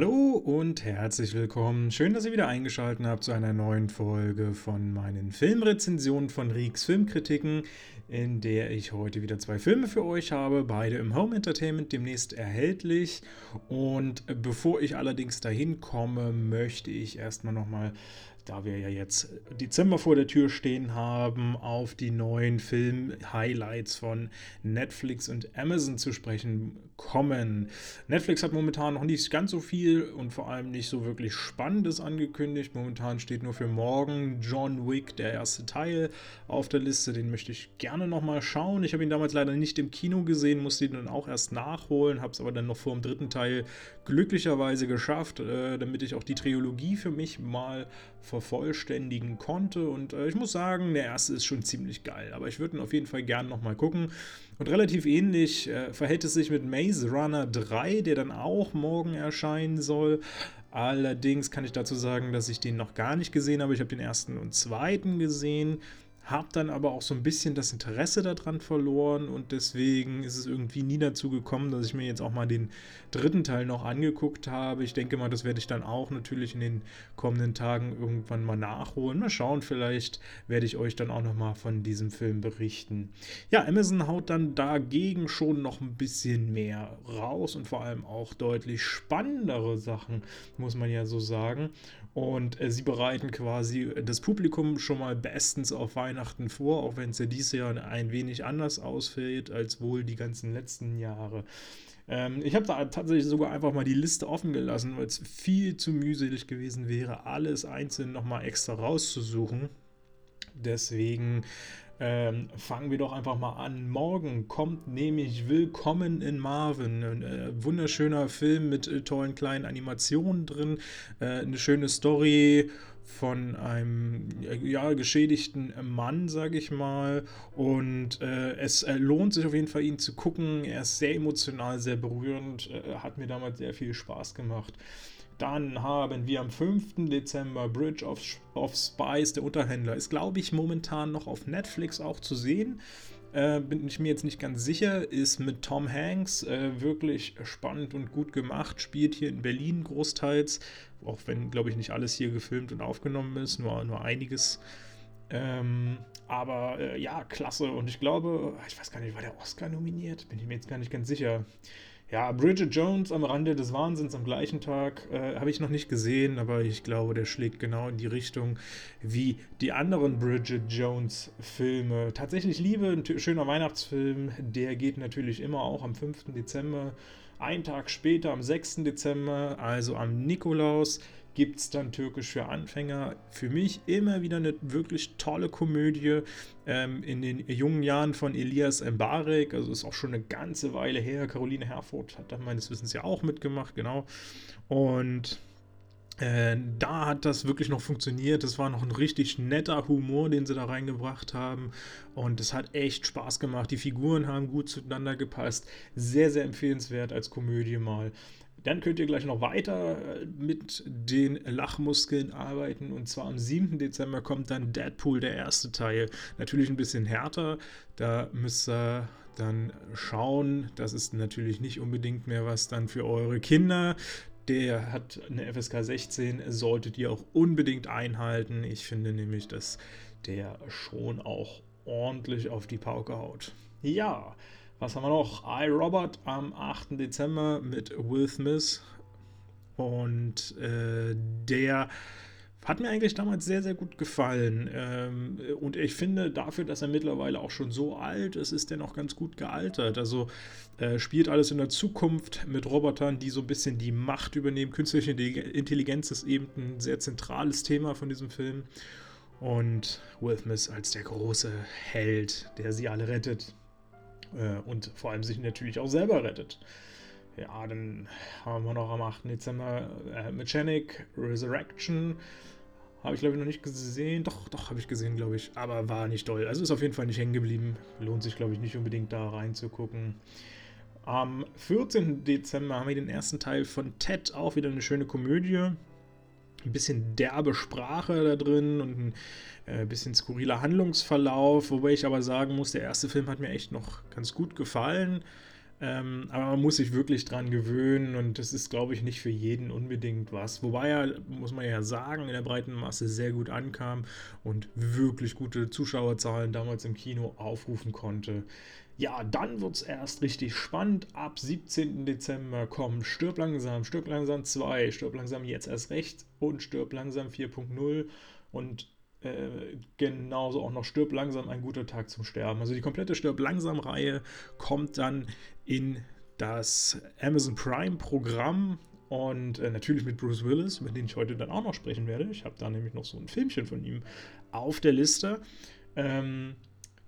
Hallo und herzlich willkommen. Schön, dass ihr wieder eingeschaltet habt zu einer neuen Folge von meinen Filmrezensionen von Rieks Filmkritiken, in der ich heute wieder zwei Filme für euch habe, beide im Home Entertainment demnächst erhältlich. Und bevor ich allerdings dahin komme, möchte ich erstmal nochmal da wir ja jetzt Dezember vor der Tür stehen haben, auf die neuen Film-Highlights von Netflix und Amazon zu sprechen kommen. Netflix hat momentan noch nicht ganz so viel und vor allem nicht so wirklich Spannendes angekündigt. Momentan steht nur für morgen John Wick, der erste Teil, auf der Liste. Den möchte ich gerne nochmal schauen. Ich habe ihn damals leider nicht im Kino gesehen, musste ihn dann auch erst nachholen, habe es aber dann noch vor dem dritten Teil glücklicherweise geschafft, äh, damit ich auch die Trilogie für mich mal vervollständigen konnte. Und äh, ich muss sagen, der erste ist schon ziemlich geil. Aber ich würde ihn auf jeden Fall gerne nochmal gucken. Und relativ ähnlich äh, verhält es sich mit Maze Runner 3, der dann auch morgen erscheinen soll. Allerdings kann ich dazu sagen, dass ich den noch gar nicht gesehen habe. Ich habe den ersten und zweiten gesehen habe dann aber auch so ein bisschen das Interesse daran verloren und deswegen ist es irgendwie nie dazu gekommen, dass ich mir jetzt auch mal den dritten Teil noch angeguckt habe. Ich denke mal, das werde ich dann auch natürlich in den kommenden Tagen irgendwann mal nachholen. Mal schauen, vielleicht werde ich euch dann auch noch mal von diesem Film berichten. Ja, Amazon haut dann dagegen schon noch ein bisschen mehr raus und vor allem auch deutlich spannendere Sachen, muss man ja so sagen. Und äh, sie bereiten quasi das Publikum schon mal bestens auf Weihnachten vor, auch wenn es ja dieses Jahr ein wenig anders ausfällt als wohl die ganzen letzten Jahre. Ähm, ich habe da tatsächlich sogar einfach mal die Liste offen gelassen, weil es viel zu mühselig gewesen wäre, alles einzeln nochmal extra rauszusuchen. Deswegen ähm, fangen wir doch einfach mal an. Morgen kommt nämlich Willkommen in Marvin. Ein äh, wunderschöner Film mit äh, tollen kleinen Animationen drin. Äh, eine schöne Story von einem ja, geschädigten Mann, sage ich mal. Und äh, es äh, lohnt sich auf jeden Fall, ihn zu gucken. Er ist sehr emotional, sehr berührend. Äh, hat mir damals sehr viel Spaß gemacht. Dann haben wir am 5. Dezember Bridge of, of Spies, der Unterhändler. Ist, glaube ich, momentan noch auf Netflix auch zu sehen. Äh, bin ich mir jetzt nicht ganz sicher. Ist mit Tom Hanks äh, wirklich spannend und gut gemacht. Spielt hier in Berlin großteils. Auch wenn, glaube ich, nicht alles hier gefilmt und aufgenommen ist, nur, nur einiges. Ähm, aber äh, ja, klasse. Und ich glaube, ich weiß gar nicht, war der Oscar nominiert? Bin ich mir jetzt gar nicht ganz sicher. Ja, Bridget Jones am Rande des Wahnsinns am gleichen Tag äh, habe ich noch nicht gesehen, aber ich glaube, der schlägt genau in die Richtung wie die anderen Bridget Jones Filme. Tatsächlich Liebe, ein schöner Weihnachtsfilm, der geht natürlich immer auch am 5. Dezember. Ein Tag später, am 6. Dezember, also am Nikolaus, gibt es dann Türkisch für Anfänger. Für mich immer wieder eine wirklich tolle Komödie ähm, in den jungen Jahren von Elias Mbarek. Also ist auch schon eine ganze Weile her. Caroline Herfurth hat da meines Wissens ja auch mitgemacht, genau. Und äh, da hat das wirklich noch funktioniert. Das war noch ein richtig netter Humor, den sie da reingebracht haben. Und es hat echt Spaß gemacht. Die Figuren haben gut zueinander gepasst. Sehr, sehr empfehlenswert als Komödie mal. Dann könnt ihr gleich noch weiter äh, mit den Lachmuskeln arbeiten. Und zwar am 7. Dezember kommt dann Deadpool, der erste Teil. Natürlich ein bisschen härter. Da müsst ihr dann schauen. Das ist natürlich nicht unbedingt mehr was dann für eure Kinder. Der hat eine FSK 16, solltet ihr auch unbedingt einhalten. Ich finde nämlich, dass der schon auch ordentlich auf die Pauke haut. Ja, was haben wir noch? I, Robert am 8. Dezember mit Will Smith. Und äh, der hat mir eigentlich damals sehr, sehr gut gefallen. Ähm, und ich finde, dafür, dass er mittlerweile auch schon so alt ist, ist er noch ganz gut gealtert. Also äh, spielt alles in der Zukunft mit Robotern, die so ein bisschen die Macht übernehmen. Künstliche Intelligenz ist eben ein sehr zentrales Thema von diesem Film. Und Will Smith als der große Held, der sie alle rettet. Äh, und vor allem sich natürlich auch selber rettet. Ja, dann haben wir noch am 8. Dezember äh, Mechanic Resurrection. Habe ich glaube ich noch nicht gesehen. Doch, doch, habe ich gesehen, glaube ich. Aber war nicht toll. Also ist auf jeden Fall nicht hängen geblieben. Lohnt sich, glaube ich, nicht unbedingt da reinzugucken. Am 14. Dezember haben wir den ersten Teil von Ted. Auch wieder eine schöne Komödie ein bisschen derbe Sprache da drin und ein äh, bisschen skurriler Handlungsverlauf, wobei ich aber sagen muss, der erste Film hat mir echt noch ganz gut gefallen. Ähm, aber man muss sich wirklich dran gewöhnen und das ist, glaube ich, nicht für jeden unbedingt was. Wobei er, muss man ja sagen, in der breiten Masse sehr gut ankam und wirklich gute Zuschauerzahlen damals im Kino aufrufen konnte. Ja, dann wird es erst richtig spannend. Ab 17. Dezember kommen Stirb langsam, Stirb langsam 2, Stirb langsam jetzt erst recht und Stirb langsam 4.0 und äh, genauso auch noch Stirb langsam ein guter Tag zum Sterben. Also die komplette Stirb langsam Reihe kommt dann in das Amazon Prime Programm und äh, natürlich mit Bruce Willis, über den ich heute dann auch noch sprechen werde. Ich habe da nämlich noch so ein Filmchen von ihm auf der Liste. Ähm,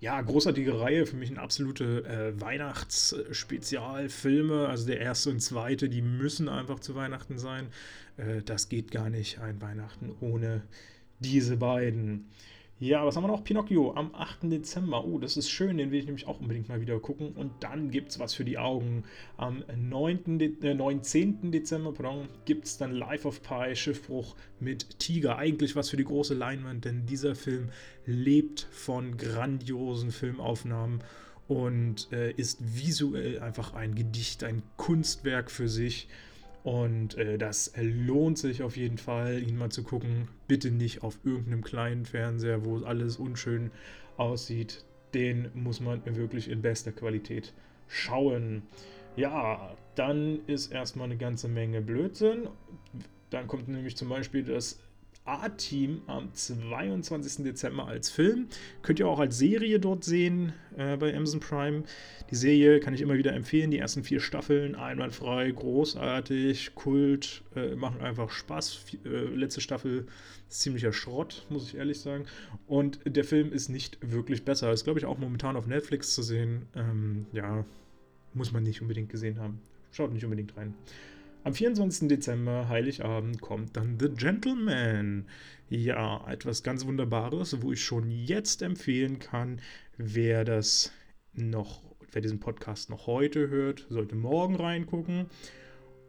ja, großartige Reihe, für mich ein absolute äh, Weihnachtsspezialfilme. Also der erste und zweite, die müssen einfach zu Weihnachten sein. Äh, das geht gar nicht, ein Weihnachten ohne diese beiden. Ja, was haben wir noch? Pinocchio am 8. Dezember. Oh, das ist schön, den will ich nämlich auch unbedingt mal wieder gucken. Und dann gibt es was für die Augen. Am 9. De äh, 19. Dezember gibt es dann Life of Pi, Schiffbruch mit Tiger. Eigentlich was für die große Leinwand, denn dieser Film lebt von grandiosen Filmaufnahmen und äh, ist visuell einfach ein Gedicht, ein Kunstwerk für sich. Und äh, das lohnt sich auf jeden Fall, ihn mal zu gucken. Bitte nicht auf irgendeinem kleinen Fernseher, wo alles unschön aussieht. Den muss man wirklich in bester Qualität schauen. Ja, dann ist erstmal eine ganze Menge Blödsinn. Dann kommt nämlich zum Beispiel das A-Team am 22. Dezember als Film. Könnt ihr auch als Serie dort sehen äh, bei Amazon Prime. Die Serie kann ich immer wieder empfehlen. Die ersten vier Staffeln, einwandfrei, großartig, Kult, äh, machen einfach Spaß. Äh, letzte Staffel ist ziemlicher Schrott, muss ich ehrlich sagen. Und der Film ist nicht wirklich besser. Ist, glaube ich, auch momentan auf Netflix zu sehen. Ähm, ja, muss man nicht unbedingt gesehen haben. Schaut nicht unbedingt rein. Am 24. Dezember, Heiligabend, kommt dann The Gentleman. Ja, etwas ganz Wunderbares, wo ich schon jetzt empfehlen kann, wer das noch, wer diesen Podcast noch heute hört, sollte morgen reingucken.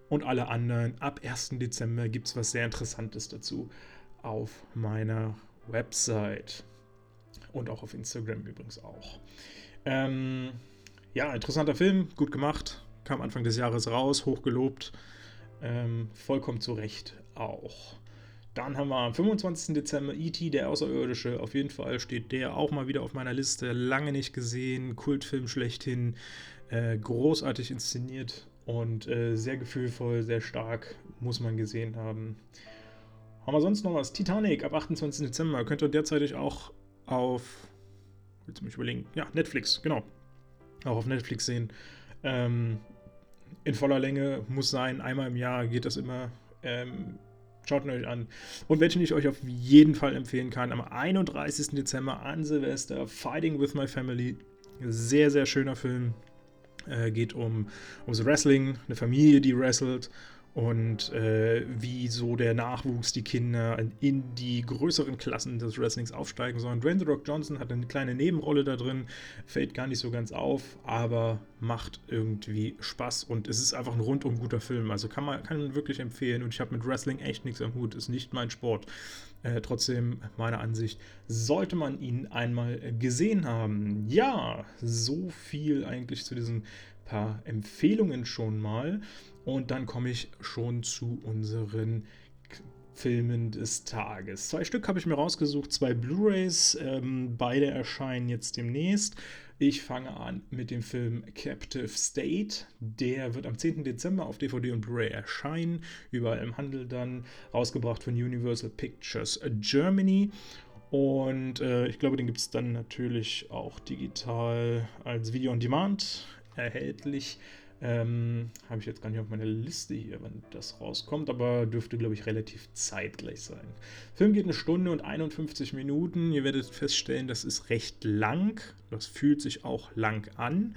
Und alle anderen, ab 1. Dezember gibt es was sehr Interessantes dazu auf meiner Website. Und auch auf Instagram übrigens auch. Ähm, ja, interessanter Film, gut gemacht. Kam Anfang des Jahres raus, hochgelobt. Ähm, vollkommen zu Recht auch. Dann haben wir am 25. Dezember E.T., der Außerirdische. Auf jeden Fall steht der auch mal wieder auf meiner Liste. Lange nicht gesehen, Kultfilm schlechthin. Äh, großartig inszeniert und äh, sehr gefühlvoll, sehr stark, muss man gesehen haben. Haben wir sonst noch was? Titanic ab 28. Dezember. Könnt ihr derzeitig auch auf, willst du mich überlegen? Ja, Netflix, genau. Auch auf Netflix sehen. Ähm, in voller Länge muss sein. Einmal im Jahr geht das immer. Ähm, schaut ihn euch an. Und welchen ich euch auf jeden Fall empfehlen kann, am 31. Dezember an Silvester, Fighting with My Family. Sehr, sehr schöner Film. Äh, geht um ums Wrestling, eine Familie, die wrestelt und äh, wie so der Nachwuchs, die Kinder in die größeren Klassen des Wrestlings aufsteigen sollen. Dwayne The Rock Johnson hat eine kleine Nebenrolle da drin, fällt gar nicht so ganz auf, aber macht irgendwie Spaß und es ist einfach ein rundum guter Film. Also kann man, kann man wirklich empfehlen und ich habe mit Wrestling echt nichts am Hut, ist nicht mein Sport. Äh, trotzdem, meiner Ansicht, sollte man ihn einmal gesehen haben. Ja, so viel eigentlich zu diesen paar Empfehlungen schon mal. Und dann komme ich schon zu unseren Filmen des Tages. Zwei Stück habe ich mir rausgesucht, zwei Blu-rays. Ähm, beide erscheinen jetzt demnächst. Ich fange an mit dem Film Captive State. Der wird am 10. Dezember auf DVD und Blu-ray erscheinen. Überall im Handel dann. Rausgebracht von Universal Pictures Germany. Und äh, ich glaube, den gibt es dann natürlich auch digital als Video on Demand erhältlich. Ähm, Habe ich jetzt gar nicht auf meiner Liste hier, wann das rauskommt, aber dürfte, glaube ich, relativ zeitgleich sein. Der Film geht eine Stunde und 51 Minuten. Ihr werdet feststellen, das ist recht lang. Das fühlt sich auch lang an.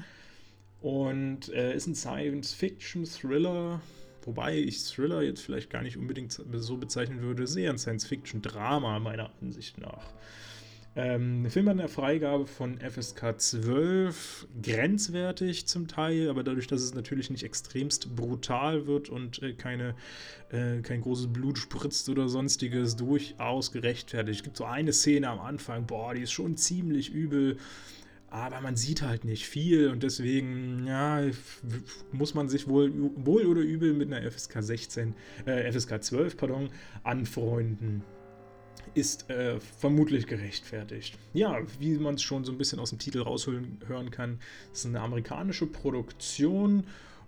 Und äh, ist ein Science-Fiction-Thriller, wobei ich Thriller jetzt vielleicht gar nicht unbedingt so bezeichnen würde, sehr ein Science-Fiction-Drama meiner Ansicht nach. Ähm, der Film hat eine Freigabe von FSK 12, grenzwertig zum Teil, aber dadurch, dass es natürlich nicht extremst brutal wird und äh, keine, äh, kein großes Blut spritzt oder sonstiges, durchaus gerechtfertigt. Es gibt so eine Szene am Anfang, boah, die ist schon ziemlich übel, aber man sieht halt nicht viel und deswegen, ja, muss man sich wohl, wohl oder übel mit einer FSK 16, äh, FSK 12, pardon, anfreunden ist äh, vermutlich gerechtfertigt. Ja, wie man es schon so ein bisschen aus dem Titel raushören kann, ist eine amerikanische Produktion.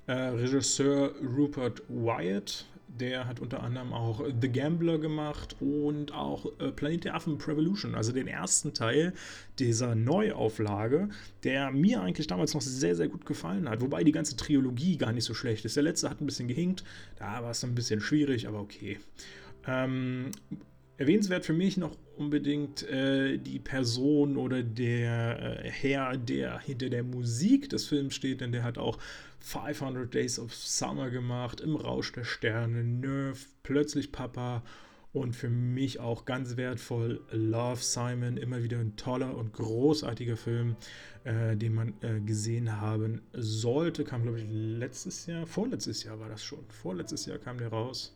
Äh, Regisseur Rupert Wyatt, der hat unter anderem auch The Gambler gemacht und auch äh, Planet der Affen Revolution, also den ersten Teil dieser Neuauflage, der mir eigentlich damals noch sehr, sehr gut gefallen hat. Wobei die ganze Trilogie gar nicht so schlecht ist. Der letzte hat ein bisschen gehinkt, da war es ein bisschen schwierig, aber okay. Ähm, Erwähnenswert für mich noch unbedingt äh, die Person oder der äh, Herr, der hinter der Musik des Films steht, denn der hat auch 500 Days of Summer gemacht, Im Rausch der Sterne, Nerf, Plötzlich Papa und für mich auch ganz wertvoll Love Simon, immer wieder ein toller und großartiger Film, äh, den man äh, gesehen haben sollte. Kam, glaube ich, letztes Jahr, vorletztes Jahr war das schon, vorletztes Jahr kam der raus.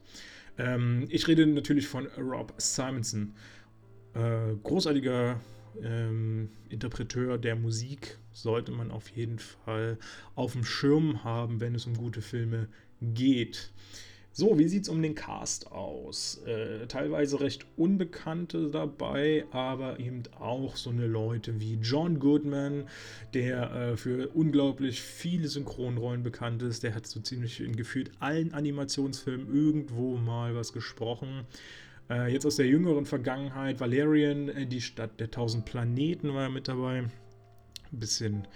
Ähm, ich rede natürlich von Rob Simonson. Äh, großartiger ähm, Interpreteur der Musik sollte man auf jeden Fall auf dem Schirm haben, wenn es um gute Filme geht. So, wie sieht es um den Cast aus? Äh, teilweise recht Unbekannte dabei, aber eben auch so eine Leute wie John Goodman, der äh, für unglaublich viele Synchronrollen bekannt ist. Der hat so ziemlich in gefühlt allen Animationsfilmen irgendwo mal was gesprochen. Äh, jetzt aus der jüngeren Vergangenheit, Valerian, äh, die Stadt der tausend Planeten war mit dabei. Ein bisschen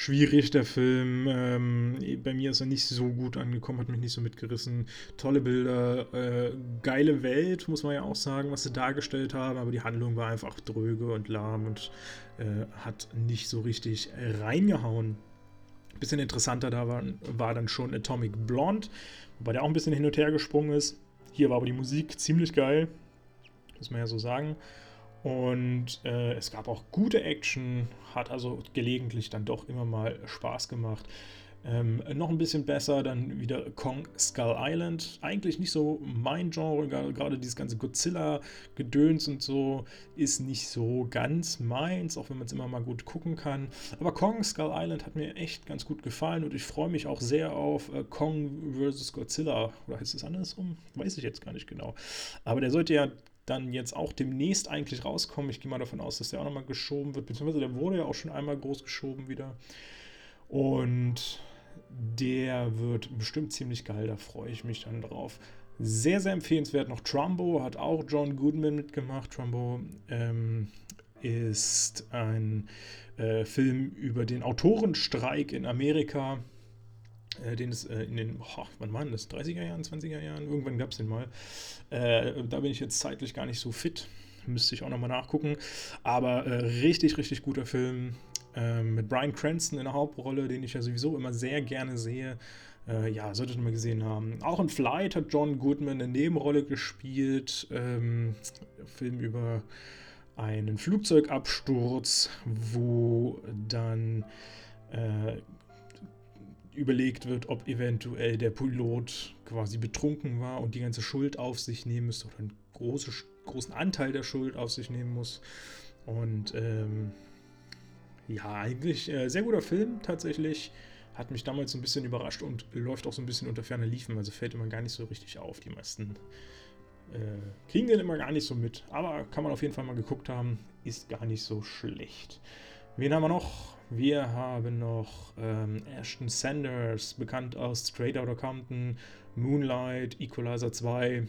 schwierig, der Film. Ähm, bei mir ist er nicht so gut angekommen, hat mich nicht so mitgerissen. Tolle Bilder, äh, geile Welt, muss man ja auch sagen, was sie dargestellt haben, aber die Handlung war einfach dröge und lahm und äh, hat nicht so richtig reingehauen. Bisschen interessanter da war, war dann schon Atomic Blonde, wobei der auch ein bisschen hin und her gesprungen ist. Hier war aber die Musik ziemlich geil, muss man ja so sagen. Und äh, es gab auch gute Action, hat also gelegentlich dann doch immer mal Spaß gemacht. Ähm, noch ein bisschen besser dann wieder Kong Skull Island. Eigentlich nicht so mein Genre, gerade dieses ganze Godzilla-Gedöns und so ist nicht so ganz meins, auch wenn man es immer mal gut gucken kann. Aber Kong Skull Island hat mir echt ganz gut gefallen und ich freue mich auch sehr auf äh, Kong vs. Godzilla. Oder heißt es andersrum? Weiß ich jetzt gar nicht genau. Aber der sollte ja dann jetzt auch demnächst eigentlich rauskommen. Ich gehe mal davon aus, dass der auch nochmal geschoben wird, beziehungsweise der wurde ja auch schon einmal groß geschoben wieder. Und der wird bestimmt ziemlich geil, da freue ich mich dann drauf. Sehr, sehr empfehlenswert noch Trumbo, hat auch John Goodman mitgemacht. Trumbo ähm, ist ein äh, Film über den Autorenstreik in Amerika äh, den es äh, in den, oh, wann waren das, 30er Jahren, 20er Jahren, irgendwann gab es den mal. Äh, da bin ich jetzt zeitlich gar nicht so fit, müsste ich auch nochmal nachgucken. Aber äh, richtig, richtig guter Film ähm, mit Brian Cranston in der Hauptrolle, den ich ja sowieso immer sehr gerne sehe. Ja, solltet ihr mal gesehen haben. Auch in Flight hat John Goodman eine Nebenrolle gespielt. Ähm, Film über einen Flugzeugabsturz, wo dann überlegt wird, ob eventuell der Pilot quasi betrunken war und die ganze Schuld auf sich nehmen müsste oder einen große, großen Anteil der Schuld auf sich nehmen muss. Und ähm, ja, eigentlich äh, sehr guter Film tatsächlich. Hat mich damals ein bisschen überrascht und läuft auch so ein bisschen unter ferner Liefen. Also fällt immer gar nicht so richtig auf. Die meisten äh, kriegen den immer gar nicht so mit. Aber kann man auf jeden Fall mal geguckt haben. Ist gar nicht so schlecht. Wen haben wir noch? Wir haben noch ähm, Ashton Sanders, bekannt aus Straight Outta Compton, Moonlight, Equalizer 2.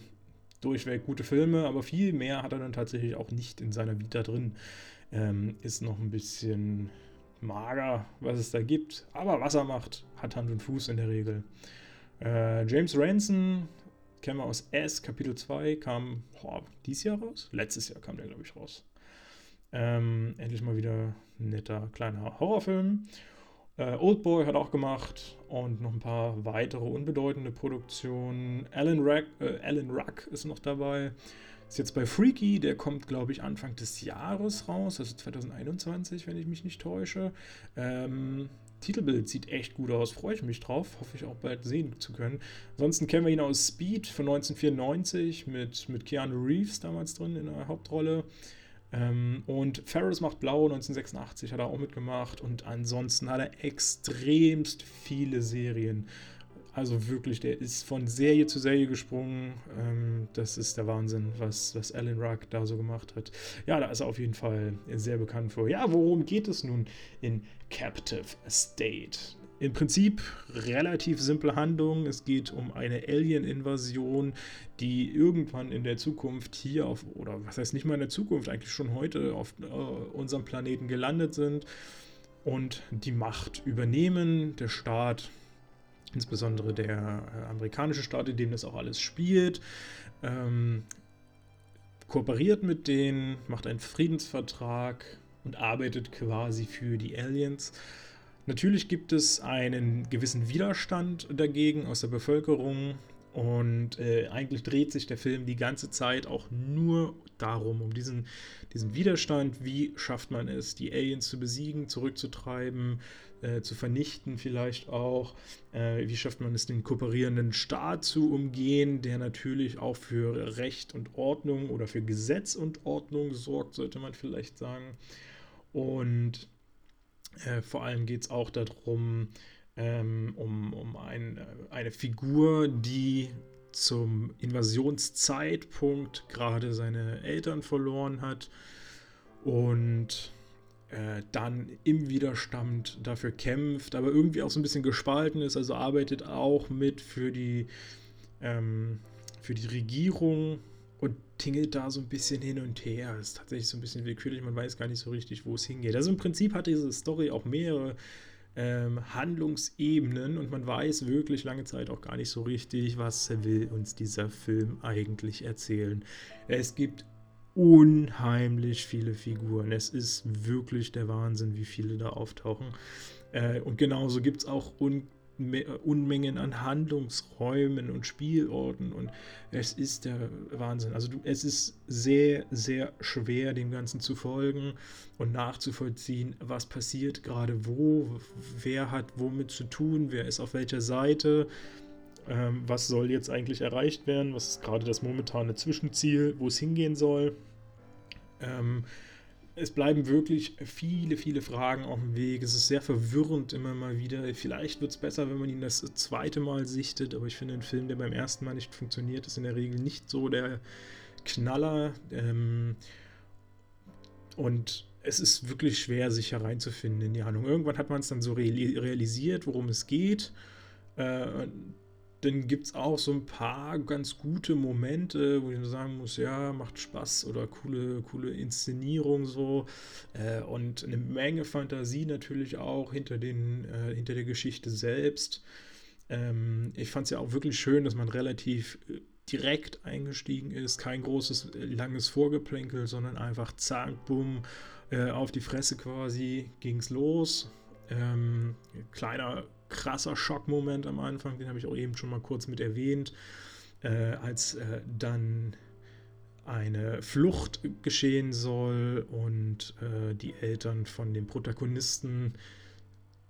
Durchweg gute Filme, aber viel mehr hat er dann tatsächlich auch nicht in seiner Vita drin. Ähm, ist noch ein bisschen mager, was es da gibt. Aber was er macht, hat Hand und Fuß in der Regel. Äh, James Ranson, kennen wir aus S, Kapitel 2, kam boah, dieses Jahr raus? Letztes Jahr kam der, glaube ich, raus. Ähm, endlich mal wieder ein netter kleiner Horrorfilm. Äh, Oldboy hat auch gemacht und noch ein paar weitere unbedeutende Produktionen. Alan Ruck, äh, Alan Ruck ist noch dabei. Ist jetzt bei Freaky, der kommt, glaube ich, Anfang des Jahres raus, also 2021, wenn ich mich nicht täusche. Ähm, Titelbild sieht echt gut aus, freue ich mich drauf, hoffe ich auch bald sehen zu können. Ansonsten kennen wir ihn aus Speed von 1994 mit, mit Keanu Reeves damals drin in der Hauptrolle. Ähm, und Ferris macht Blau 1986 hat er auch mitgemacht und ansonsten hat er extremst viele Serien. Also wirklich, der ist von Serie zu Serie gesprungen. Ähm, das ist der Wahnsinn, was, was Alan Ruck da so gemacht hat. Ja, da ist er auf jeden Fall sehr bekannt vor. Ja, worum geht es nun in Captive State? Im Prinzip relativ simple Handlung. Es geht um eine Alien-Invasion, die irgendwann in der Zukunft hier auf, oder was heißt nicht mal in der Zukunft, eigentlich schon heute auf äh, unserem Planeten gelandet sind und die Macht übernehmen. Der Staat, insbesondere der äh, amerikanische Staat, in dem das auch alles spielt, ähm, kooperiert mit denen, macht einen Friedensvertrag und arbeitet quasi für die Aliens. Natürlich gibt es einen gewissen Widerstand dagegen aus der Bevölkerung und äh, eigentlich dreht sich der Film die ganze Zeit auch nur darum, um diesen, diesen Widerstand, wie schafft man es, die Aliens zu besiegen, zurückzutreiben, äh, zu vernichten vielleicht auch, äh, wie schafft man es, den kooperierenden Staat zu umgehen, der natürlich auch für Recht und Ordnung oder für Gesetz und Ordnung sorgt, sollte man vielleicht sagen. Und äh, vor allem geht es auch darum, ähm, um, um ein, äh, eine Figur, die zum Invasionszeitpunkt gerade seine Eltern verloren hat und äh, dann im Widerstand dafür kämpft, aber irgendwie auch so ein bisschen gespalten ist, also arbeitet auch mit für die, ähm, für die Regierung tingelt da so ein bisschen hin und her. Das ist tatsächlich so ein bisschen willkürlich, man weiß gar nicht so richtig, wo es hingeht. Also im Prinzip hat diese Story auch mehrere ähm, Handlungsebenen und man weiß wirklich lange Zeit auch gar nicht so richtig, was will uns dieser Film eigentlich erzählen. Es gibt unheimlich viele Figuren. Es ist wirklich der Wahnsinn, wie viele da auftauchen. Äh, und genauso gibt es auch un Unmengen an Handlungsräumen und Spielorten und es ist der Wahnsinn. Also du, es ist sehr, sehr schwer, dem Ganzen zu folgen und nachzuvollziehen, was passiert gerade wo, wer hat womit zu tun, wer ist auf welcher Seite, ähm, was soll jetzt eigentlich erreicht werden, was ist gerade das momentane Zwischenziel, wo es hingehen soll. Ähm, es bleiben wirklich viele, viele Fragen auf dem Weg. Es ist sehr verwirrend immer mal wieder. Vielleicht wird es besser, wenn man ihn das zweite Mal sichtet, aber ich finde, ein Film, der beim ersten Mal nicht funktioniert, ist in der Regel nicht so der Knaller. Ähm, und es ist wirklich schwer, sich hereinzufinden in die Handlung. Irgendwann hat man es dann so realisiert, worum es geht. Äh, dann gibt es auch so ein paar ganz gute Momente, wo ich sagen muss, ja, macht Spaß oder coole, coole Inszenierung so. Äh, und eine Menge Fantasie natürlich auch hinter, den, äh, hinter der Geschichte selbst. Ähm, ich fand es ja auch wirklich schön, dass man relativ äh, direkt eingestiegen ist. Kein großes, langes Vorgeplänkel, sondern einfach zack, bumm, äh, auf die Fresse quasi ging es los. Ähm, kleiner krasser Schockmoment am Anfang, den habe ich auch eben schon mal kurz mit erwähnt, äh, als äh, dann eine Flucht geschehen soll und äh, die Eltern von dem Protagonisten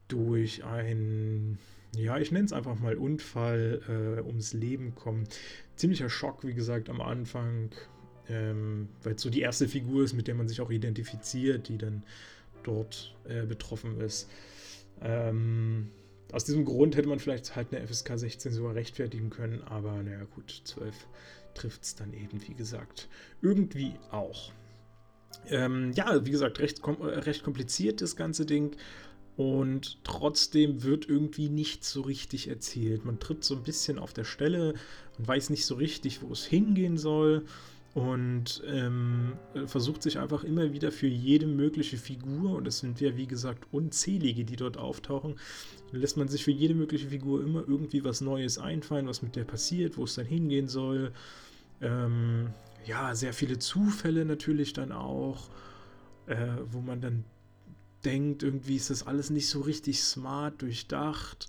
durch ein, ja, ich nenne es einfach mal Unfall äh, ums Leben kommen. Ziemlicher Schock, wie gesagt, am Anfang, ähm, weil es so die erste Figur ist, mit der man sich auch identifiziert, die dann dort äh, betroffen ist. Ähm, aus diesem Grund hätte man vielleicht halt eine FSK 16 sogar rechtfertigen können, aber naja gut, 12 trifft es dann eben, wie gesagt, irgendwie auch. Ähm, ja, wie gesagt, recht, kom äh, recht kompliziert das ganze Ding. Und trotzdem wird irgendwie nicht so richtig erzählt. Man tritt so ein bisschen auf der Stelle und weiß nicht so richtig, wo es hingehen soll und ähm, versucht sich einfach immer wieder für jede mögliche Figur, und es sind ja wie gesagt unzählige, die dort auftauchen, lässt man sich für jede mögliche Figur immer irgendwie was Neues einfallen, was mit der passiert, wo es dann hingehen soll. Ähm, ja, sehr viele Zufälle natürlich dann auch, äh, wo man dann denkt, irgendwie ist das alles nicht so richtig smart durchdacht.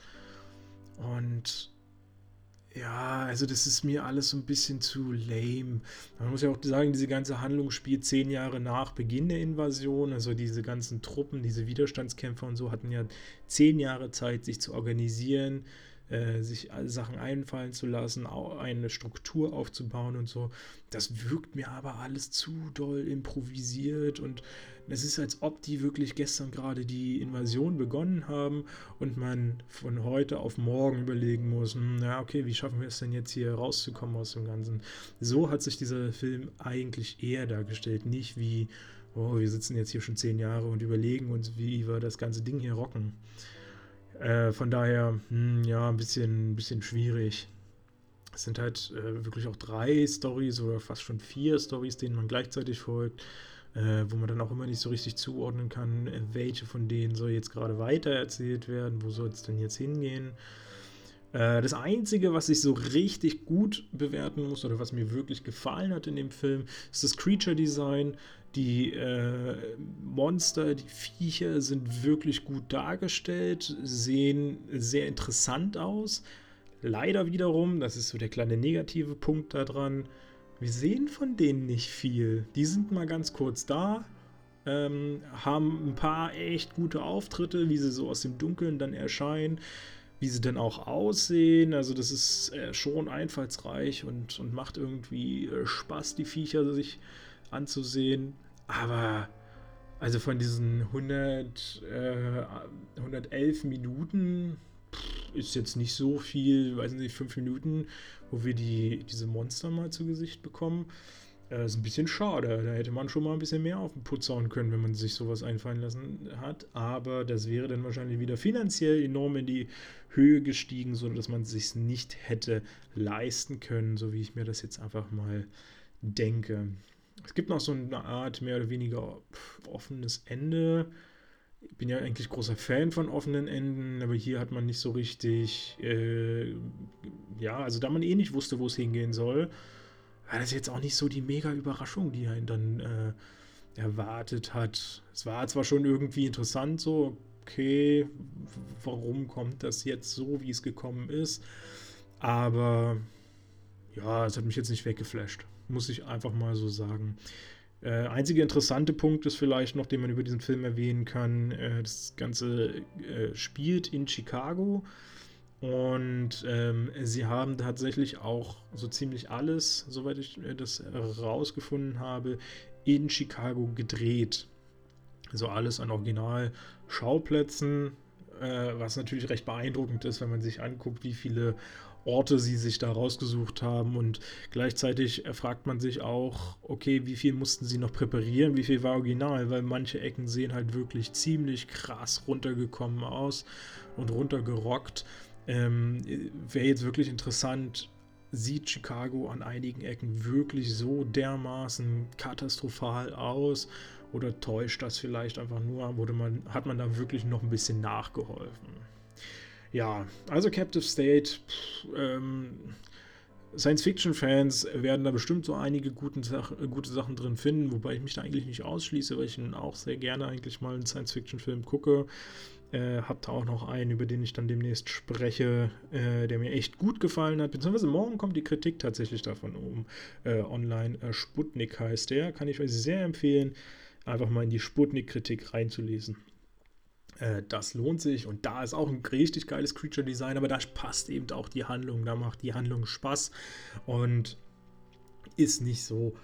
Und ja, also das ist mir alles so ein bisschen zu lame. Man muss ja auch sagen, diese ganze Handlung spielt zehn Jahre nach Beginn der Invasion. Also diese ganzen Truppen, diese Widerstandskämpfer und so hatten ja zehn Jahre Zeit, sich zu organisieren, äh, sich Sachen einfallen zu lassen, eine Struktur aufzubauen und so. Das wirkt mir aber alles zu doll improvisiert und es ist, als ob die wirklich gestern gerade die Invasion begonnen haben und man von heute auf morgen überlegen muss, hm, na okay, wie schaffen wir es denn jetzt hier rauszukommen aus dem Ganzen? So hat sich dieser Film eigentlich eher dargestellt, nicht wie, oh, wir sitzen jetzt hier schon zehn Jahre und überlegen uns, wie wir das ganze Ding hier rocken. Äh, von daher, hm, ja, ein bisschen, ein bisschen schwierig. Es sind halt äh, wirklich auch drei Stories oder fast schon vier Stories, denen man gleichzeitig folgt, äh, wo man dann auch immer nicht so richtig zuordnen kann, äh, welche von denen soll jetzt gerade weitererzählt werden, wo soll es denn jetzt hingehen. Äh, das Einzige, was ich so richtig gut bewerten muss oder was mir wirklich gefallen hat in dem Film, ist das Creature Design. Die äh, Monster, die Viecher sind wirklich gut dargestellt, sehen sehr interessant aus. Leider wiederum, das ist so der kleine negative Punkt daran, wir sehen von denen nicht viel. Die sind mal ganz kurz da, ähm, haben ein paar echt gute Auftritte, wie sie so aus dem Dunkeln dann erscheinen, wie sie dann auch aussehen. Also das ist äh, schon einfallsreich und, und macht irgendwie äh, Spaß, die Viecher sich anzusehen. Aber also von diesen 100, äh, 111 Minuten ist jetzt nicht so viel, weiß nicht, 5 Minuten, wo wir die, diese Monster mal zu Gesicht bekommen. Äh, ist ein bisschen schade. Da hätte man schon mal ein bisschen mehr auf den Putz hauen können, wenn man sich sowas einfallen lassen hat. Aber das wäre dann wahrscheinlich wieder finanziell enorm in die Höhe gestiegen, sodass man es sich nicht hätte leisten können, so wie ich mir das jetzt einfach mal denke. Es gibt noch so eine Art mehr oder weniger offenes Ende. Ich bin ja eigentlich großer Fan von offenen Enden, aber hier hat man nicht so richtig, äh, ja, also da man eh nicht wusste, wo es hingehen soll, war das jetzt auch nicht so die mega Überraschung, die einen dann äh, erwartet hat. Es war zwar schon irgendwie interessant, so, okay, warum kommt das jetzt so, wie es gekommen ist, aber ja, es hat mich jetzt nicht weggeflasht muss ich einfach mal so sagen. Äh, einziger interessante Punkt ist vielleicht noch, den man über diesen Film erwähnen kann, äh, das Ganze äh, spielt in Chicago und ähm, sie haben tatsächlich auch so ziemlich alles, soweit ich äh, das herausgefunden habe, in Chicago gedreht. Also alles an Original-Schauplätzen, äh, was natürlich recht beeindruckend ist, wenn man sich anguckt, wie viele Orte sie sich da rausgesucht haben. Und gleichzeitig fragt man sich auch, okay, wie viel mussten sie noch präparieren, wie viel war original, weil manche Ecken sehen halt wirklich ziemlich krass runtergekommen aus und runtergerockt. Ähm, Wäre jetzt wirklich interessant, sieht Chicago an einigen Ecken wirklich so dermaßen katastrophal aus oder täuscht das vielleicht einfach nur, wurde man, hat man da wirklich noch ein bisschen nachgeholfen? Ja, also Captive State, pff, ähm, Science-Fiction-Fans werden da bestimmt so einige guten Sach gute Sachen drin finden, wobei ich mich da eigentlich nicht ausschließe, weil ich auch sehr gerne eigentlich mal einen Science-Fiction-Film gucke. Äh, hab da auch noch einen, über den ich dann demnächst spreche, äh, der mir echt gut gefallen hat. Beziehungsweise morgen kommt die Kritik tatsächlich davon um. Äh, online äh, Sputnik heißt der. Kann ich euch sehr empfehlen, einfach mal in die Sputnik-Kritik reinzulesen. Äh, das lohnt sich und da ist auch ein richtig geiles Creature Design, aber da passt eben auch die Handlung, da macht die Handlung Spaß und ist nicht so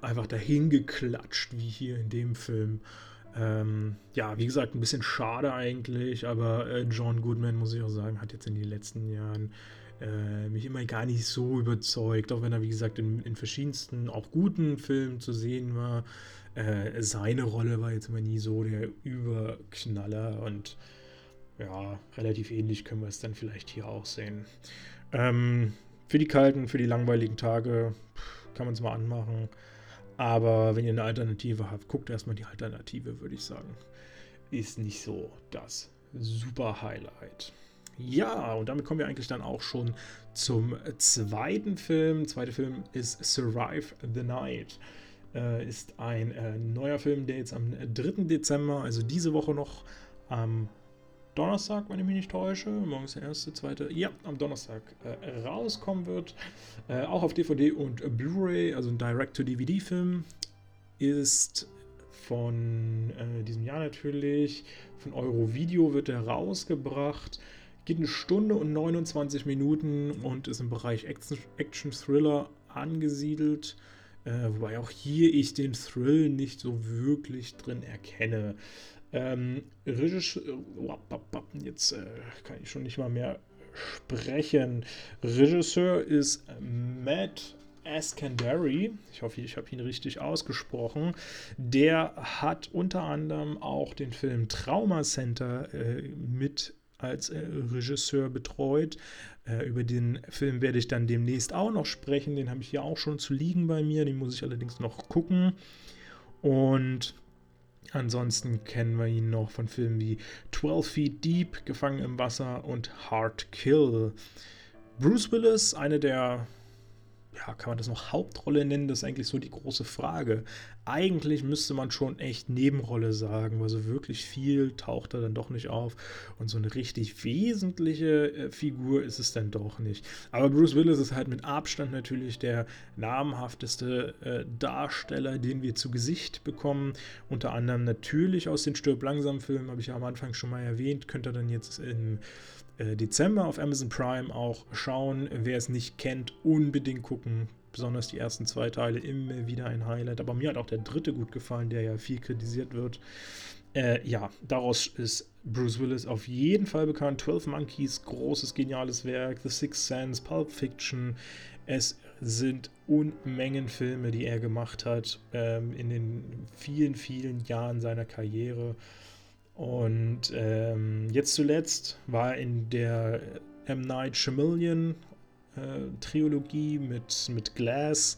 einfach dahin geklatscht wie hier in dem Film. Ähm, ja, wie gesagt, ein bisschen schade eigentlich, aber äh, John Goodman, muss ich auch sagen, hat jetzt in den letzten Jahren äh, mich immer gar nicht so überzeugt, auch wenn er, wie gesagt, in, in verschiedensten, auch guten Filmen zu sehen war. Äh, seine Rolle war jetzt immer nie so der Überknaller und ja, relativ ähnlich können wir es dann vielleicht hier auch sehen. Ähm, für die kalten, für die langweiligen Tage kann man es mal anmachen. Aber wenn ihr eine Alternative habt, guckt erstmal die Alternative, würde ich sagen. Ist nicht so das super Highlight. Ja, und damit kommen wir eigentlich dann auch schon zum zweiten Film. Der zweite Film ist Survive the Night äh, ist ein äh, neuer Film, der jetzt am 3. Dezember, also diese Woche noch am Donnerstag, wenn ich mich nicht täusche, morgen ist der erste, zweite, ja, am Donnerstag äh, rauskommen wird. Äh, auch auf DVD und Blu-ray, also ein Direct-to-DVD-Film, ist von äh, diesem Jahr natürlich, von Eurovideo wird er rausgebracht Geht eine Stunde und 29 Minuten und ist im Bereich Action-Thriller angesiedelt. Äh, wobei auch hier ich den Thrill nicht so wirklich drin erkenne. Ähm, Regisseur, jetzt äh, kann ich schon nicht mal mehr sprechen. Regisseur ist Matt Askandari, ich hoffe, ich habe ihn richtig ausgesprochen, der hat unter anderem auch den Film Trauma Center äh, mit als äh, Regisseur betreut. Äh, über den Film werde ich dann demnächst auch noch sprechen. Den habe ich hier auch schon zu liegen bei mir. Den muss ich allerdings noch gucken. Und ansonsten kennen wir ihn noch von Filmen wie 12 Feet Deep, Gefangen im Wasser und Hard Kill. Bruce Willis, eine der ja, kann man das noch Hauptrolle nennen? Das ist eigentlich so die große Frage. Eigentlich müsste man schon echt Nebenrolle sagen, weil so wirklich viel taucht er dann doch nicht auf. Und so eine richtig wesentliche äh, Figur ist es dann doch nicht. Aber Bruce Willis ist halt mit Abstand natürlich der namhafteste äh, Darsteller, den wir zu Gesicht bekommen. Unter anderem natürlich aus den Stirb langsam Filmen, habe ich ja am Anfang schon mal erwähnt, könnt ihr dann jetzt in Dezember auf Amazon Prime auch schauen. Wer es nicht kennt, unbedingt gucken. Besonders die ersten zwei Teile immer wieder ein Highlight. Aber mir hat auch der dritte gut gefallen, der ja viel kritisiert wird. Äh, ja, daraus ist Bruce Willis auf jeden Fall bekannt. 12 Monkeys, großes, geniales Werk. The Sixth Sense, Pulp Fiction. Es sind Unmengen Filme, die er gemacht hat ähm, in den vielen, vielen Jahren seiner Karriere. Und ähm, jetzt zuletzt war in der M. Night Shyamalan äh, Trilogie mit, mit Glass,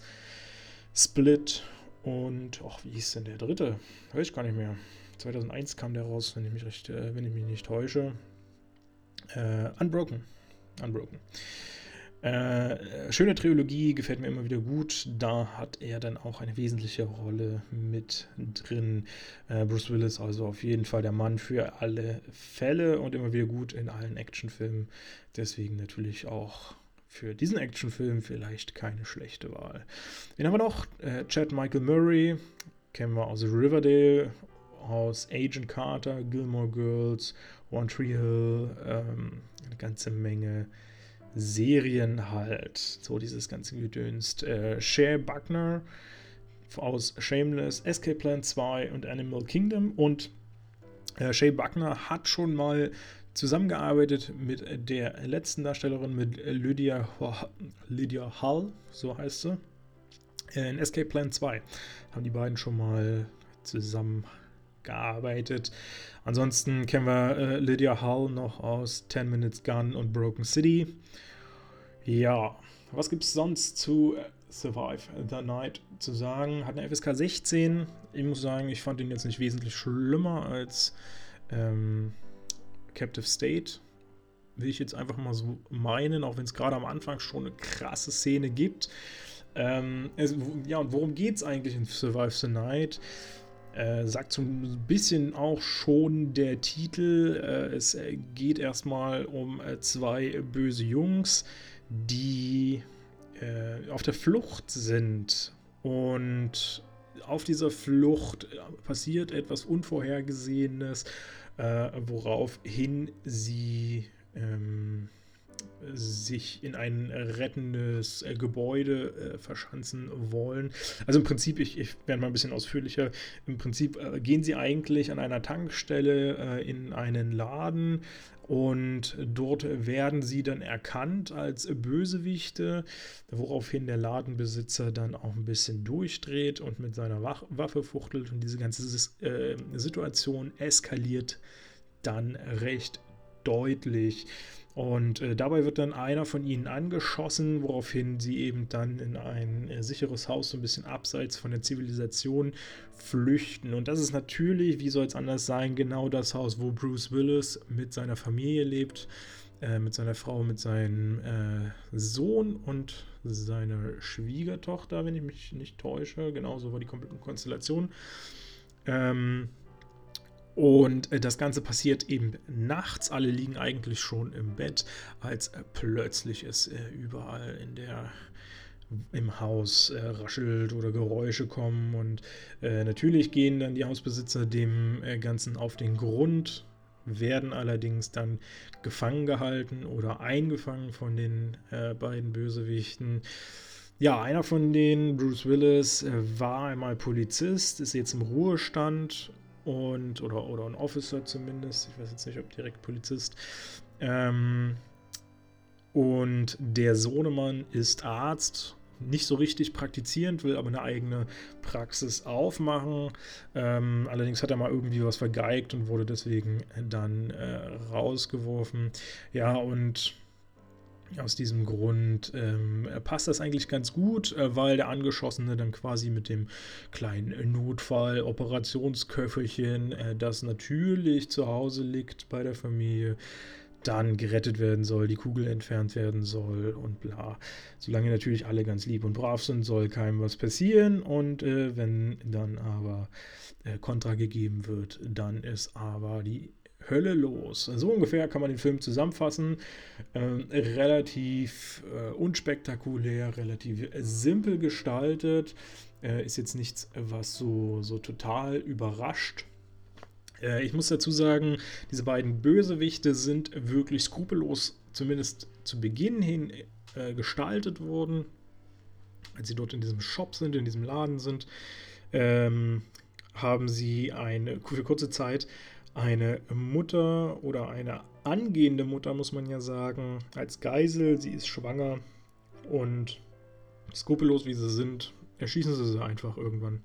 Split und, ach, wie hieß denn der dritte? Weiß ich gar nicht mehr. 2001 kam der raus, wenn ich mich, recht, äh, wenn ich mich nicht täusche. Äh, Unbroken. Unbroken. Äh, schöne Trilogie, gefällt mir immer wieder gut. Da hat er dann auch eine wesentliche Rolle mit drin. Äh, Bruce Willis, also auf jeden Fall der Mann für alle Fälle und immer wieder gut in allen Actionfilmen. Deswegen natürlich auch für diesen Actionfilm vielleicht keine schlechte Wahl. Wen haben wir noch? Äh, Chad Michael Murray, kennen wir aus Riverdale, aus Agent Carter, Gilmore Girls, One Tree Hill, ähm, eine ganze Menge Serien halt. So dieses ganze Gedönst. Äh, Shea Buckner aus Shameless, Escape Plan 2 und Animal Kingdom. Und äh, Shea Buckner hat schon mal zusammengearbeitet mit der letzten Darstellerin, mit Lydia, Lydia Hull, so heißt sie. In Escape Plan 2 haben die beiden schon mal zusammen gearbeitet. Ansonsten kennen wir äh, Lydia Hull noch aus 10 Minutes Gun und Broken City. Ja, was gibt es sonst zu äh, Survive the Night zu sagen? Hat eine FSK 16. Ich muss sagen, ich fand ihn jetzt nicht wesentlich schlimmer als ähm, Captive State. Will ich jetzt einfach mal so meinen, auch wenn es gerade am Anfang schon eine krasse Szene gibt. Ähm, es, ja, und worum geht es eigentlich in Survive the Night? Äh, sagt so ein bisschen auch schon der Titel. Äh, es geht erstmal um äh, zwei böse Jungs, die äh, auf der Flucht sind. Und auf dieser Flucht passiert etwas Unvorhergesehenes, woraufhin sie ähm, sich in ein rettendes äh, Gebäude äh, verschanzen wollen. Also im Prinzip, ich, ich werde mal ein bisschen ausführlicher, im Prinzip äh, gehen sie eigentlich an einer Tankstelle äh, in einen Laden und dort werden sie dann erkannt als Bösewichte, woraufhin der Ladenbesitzer dann auch ein bisschen durchdreht und mit seiner Waffe fuchtelt und diese ganze äh, Situation eskaliert dann recht deutlich. Und äh, dabei wird dann einer von ihnen angeschossen, woraufhin sie eben dann in ein äh, sicheres Haus, so ein bisschen abseits von der Zivilisation, flüchten. Und das ist natürlich, wie soll es anders sein, genau das Haus, wo Bruce Willis mit seiner Familie lebt, äh, mit seiner Frau, mit seinem äh, Sohn und seiner Schwiegertochter, wenn ich mich nicht täusche. Genauso war die komplette Konstellation. Ähm, und äh, das Ganze passiert eben nachts. Alle liegen eigentlich schon im Bett, als äh, plötzlich es äh, überall in der im Haus raschelt oder Geräusche kommen und natürlich gehen dann die Hausbesitzer dem Ganzen auf den Grund werden allerdings dann gefangen gehalten oder eingefangen von den beiden Bösewichten. Ja, einer von denen, Bruce Willis, war einmal Polizist, ist jetzt im Ruhestand und oder, oder ein Officer zumindest, ich weiß jetzt nicht, ob direkt Polizist. Ähm, und der Sohnemann ist Arzt nicht so richtig praktizierend, will aber eine eigene Praxis aufmachen. Ähm, allerdings hat er mal irgendwie was vergeigt und wurde deswegen dann äh, rausgeworfen. Ja, und aus diesem Grund ähm, passt das eigentlich ganz gut, äh, weil der Angeschossene dann quasi mit dem kleinen Notfall-Operationsköfferchen, äh, das natürlich zu Hause liegt bei der Familie, dann gerettet werden soll, die Kugel entfernt werden soll und bla. Solange natürlich alle ganz lieb und brav sind, soll keinem was passieren und äh, wenn dann aber äh, Kontra gegeben wird, dann ist aber die Hölle los. So ungefähr kann man den Film zusammenfassen. Ähm, relativ äh, unspektakulär, relativ simpel gestaltet. Äh, ist jetzt nichts, was so, so total überrascht. Äh, ich muss dazu sagen, diese beiden Bösewichte sind wirklich skrupellos, zumindest zu Beginn hin, äh, gestaltet worden. Als sie dort in diesem Shop sind, in diesem Laden sind, ähm, haben sie eine, für kurze Zeit eine Mutter oder eine angehende Mutter, muss man ja sagen, als Geisel. Sie ist schwanger und skrupellos wie sie sind, erschießen sie sie einfach irgendwann.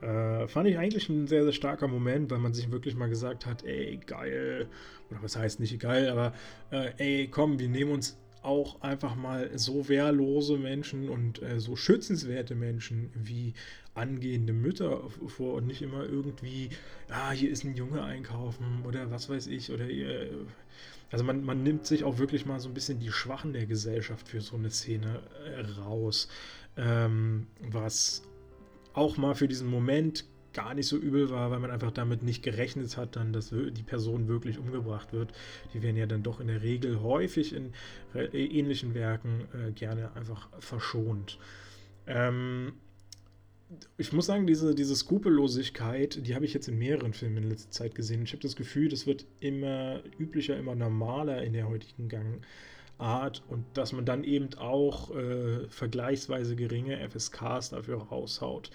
Äh, fand ich eigentlich ein sehr, sehr starker Moment, weil man sich wirklich mal gesagt hat, ey, geil, oder was heißt nicht geil, aber äh, ey, komm, wir nehmen uns auch einfach mal so wehrlose Menschen und äh, so schützenswerte Menschen wie angehende Mütter vor und nicht immer irgendwie, ja, hier ist ein Junge einkaufen oder was weiß ich, oder äh, also man, man nimmt sich auch wirklich mal so ein bisschen die Schwachen der Gesellschaft für so eine Szene äh, raus, ähm, was auch mal für diesen Moment gar nicht so übel war, weil man einfach damit nicht gerechnet hat, dann, dass die Person wirklich umgebracht wird. Die werden ja dann doch in der Regel häufig in äh, ähnlichen Werken äh, gerne einfach verschont. Ähm, ich muss sagen, diese, diese Skrupellosigkeit, die habe ich jetzt in mehreren Filmen in letzter Zeit gesehen. Ich habe das Gefühl, das wird immer üblicher, immer normaler in der heutigen Gangart und dass man dann eben auch äh, vergleichsweise geringe FSKs dafür raushaut.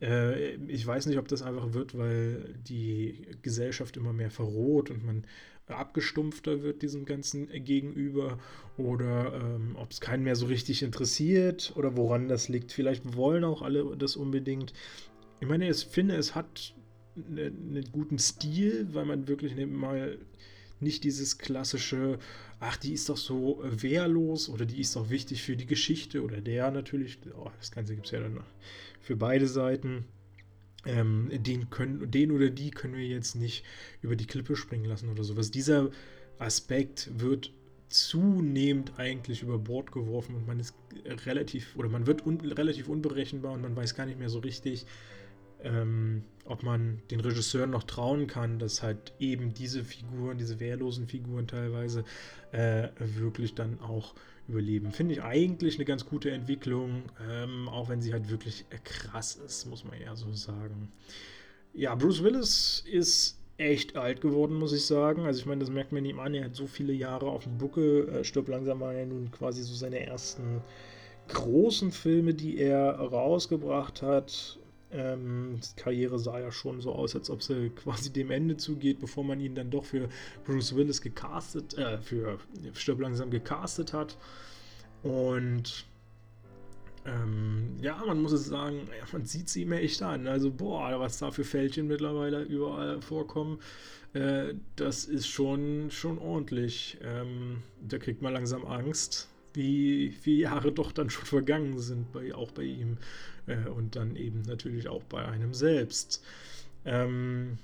Äh, ich weiß nicht, ob das einfach wird, weil die Gesellschaft immer mehr verroht und man abgestumpfter wird diesem Ganzen gegenüber oder ähm, ob es keinen mehr so richtig interessiert oder woran das liegt. Vielleicht wollen auch alle das unbedingt. Ich meine, ich finde, es hat einen ne guten Stil, weil man wirklich mal nicht dieses klassische, ach, die ist doch so wehrlos oder die ist doch wichtig für die Geschichte oder der natürlich, oh, das Ganze gibt es ja dann für beide Seiten. Ähm, den, können, den oder die können wir jetzt nicht über die Klippe springen lassen oder sowas. Dieser Aspekt wird zunehmend eigentlich über Bord geworfen und man ist relativ oder man wird un, relativ unberechenbar und man weiß gar nicht mehr so richtig, ähm, ob man den Regisseuren noch trauen kann, dass halt eben diese Figuren, diese wehrlosen Figuren teilweise äh, wirklich dann auch überleben. Finde ich eigentlich eine ganz gute Entwicklung, ähm, auch wenn sie halt wirklich krass ist, muss man ja so sagen. Ja, Bruce Willis ist echt alt geworden, muss ich sagen. Also ich meine, das merkt man ihm an, er hat so viele Jahre auf dem Buckel, äh, stirbt langsam ja nun quasi so seine ersten großen Filme, die er rausgebracht hat. Ähm, Karriere sah ja schon so aus, als ob sie quasi dem Ende zugeht, bevor man ihn dann doch für Bruce Willis gecastet, äh, für Stirb langsam gecastet hat. Und ähm, ja, man muss es sagen, ja, man sieht sie ihm echt an. Also, boah, was da für Fältchen mittlerweile überall vorkommen, äh, das ist schon, schon ordentlich. Ähm, da kriegt man langsam Angst wie viele Jahre doch dann schon vergangen sind, bei, auch bei ihm äh, und dann eben natürlich auch bei einem selbst. Ähm,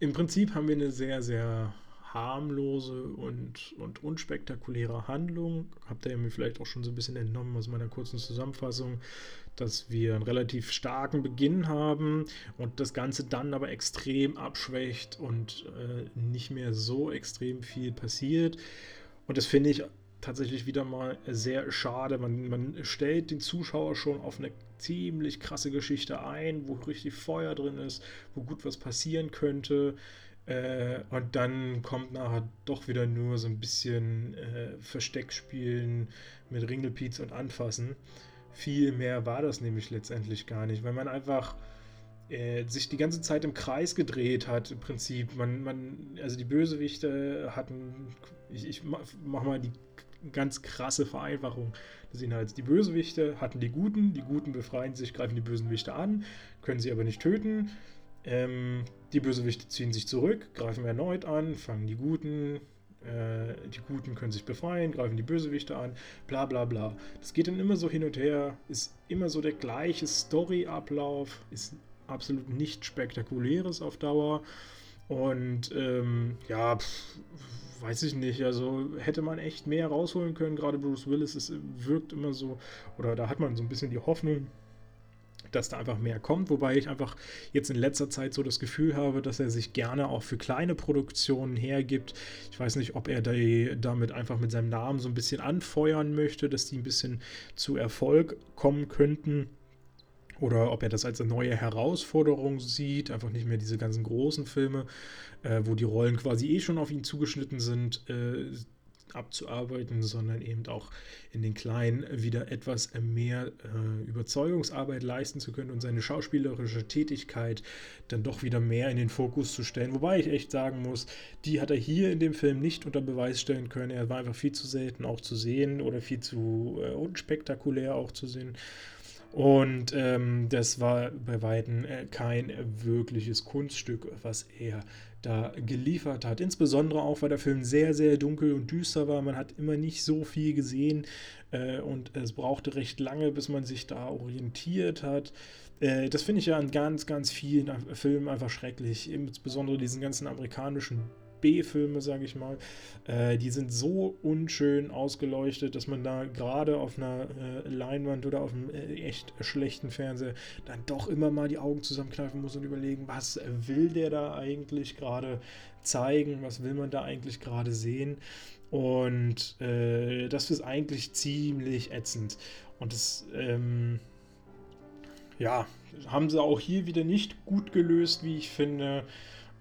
Im Prinzip haben wir eine sehr, sehr harmlose und, und unspektakuläre Handlung. Habt ihr mir vielleicht auch schon so ein bisschen entnommen aus meiner kurzen Zusammenfassung, dass wir einen relativ starken Beginn haben und das Ganze dann aber extrem abschwächt und äh, nicht mehr so extrem viel passiert. Und das finde ich tatsächlich wieder mal sehr schade. Man, man stellt den Zuschauer schon auf eine ziemlich krasse Geschichte ein, wo richtig Feuer drin ist, wo gut was passieren könnte. Äh, und dann kommt nachher doch wieder nur so ein bisschen äh, Versteckspielen mit Ringelpiez und Anfassen. Viel mehr war das nämlich letztendlich gar nicht, weil man einfach äh, sich die ganze Zeit im Kreis gedreht hat, im Prinzip. Man, man, also die Bösewichte hatten, ich, ich mach mal die ganz krasse Vereinfachung des Inhalts. Die Bösewichte hatten die Guten, die Guten befreien sich, greifen die Bösewichte an, können sie aber nicht töten. Ähm, die Bösewichte ziehen sich zurück, greifen erneut an, fangen die Guten, äh, die Guten können sich befreien, greifen die Bösewichte an, bla bla bla. Das geht dann immer so hin und her, ist immer so der gleiche Story-Ablauf, ist absolut nicht spektakuläres auf Dauer. Und ähm, ja, pff, weiß ich nicht. Also hätte man echt mehr rausholen können. Gerade Bruce Willis, es wirkt immer so, oder da hat man so ein bisschen die Hoffnung, dass da einfach mehr kommt. Wobei ich einfach jetzt in letzter Zeit so das Gefühl habe, dass er sich gerne auch für kleine Produktionen hergibt. Ich weiß nicht, ob er die, damit einfach mit seinem Namen so ein bisschen anfeuern möchte, dass die ein bisschen zu Erfolg kommen könnten. Oder ob er das als eine neue Herausforderung sieht, einfach nicht mehr diese ganzen großen Filme, äh, wo die Rollen quasi eh schon auf ihn zugeschnitten sind, äh, abzuarbeiten, sondern eben auch in den Kleinen wieder etwas mehr äh, Überzeugungsarbeit leisten zu können und seine schauspielerische Tätigkeit dann doch wieder mehr in den Fokus zu stellen. Wobei ich echt sagen muss, die hat er hier in dem Film nicht unter Beweis stellen können. Er war einfach viel zu selten auch zu sehen oder viel zu äh, unspektakulär auch zu sehen. Und ähm, das war bei Weitem äh, kein wirkliches Kunststück, was er da geliefert hat. Insbesondere auch, weil der Film sehr, sehr dunkel und düster war. Man hat immer nicht so viel gesehen äh, und es brauchte recht lange, bis man sich da orientiert hat. Äh, das finde ich ja an ganz, ganz vielen Filmen einfach schrecklich. Insbesondere diesen ganzen amerikanischen B-Filme, sage ich mal, äh, die sind so unschön ausgeleuchtet, dass man da gerade auf einer äh, Leinwand oder auf einem äh, echt schlechten Fernseher dann doch immer mal die Augen zusammenkneifen muss und überlegen, was will der da eigentlich gerade zeigen, was will man da eigentlich gerade sehen. Und äh, das ist eigentlich ziemlich ätzend. Und das, ähm, ja, haben sie auch hier wieder nicht gut gelöst, wie ich finde.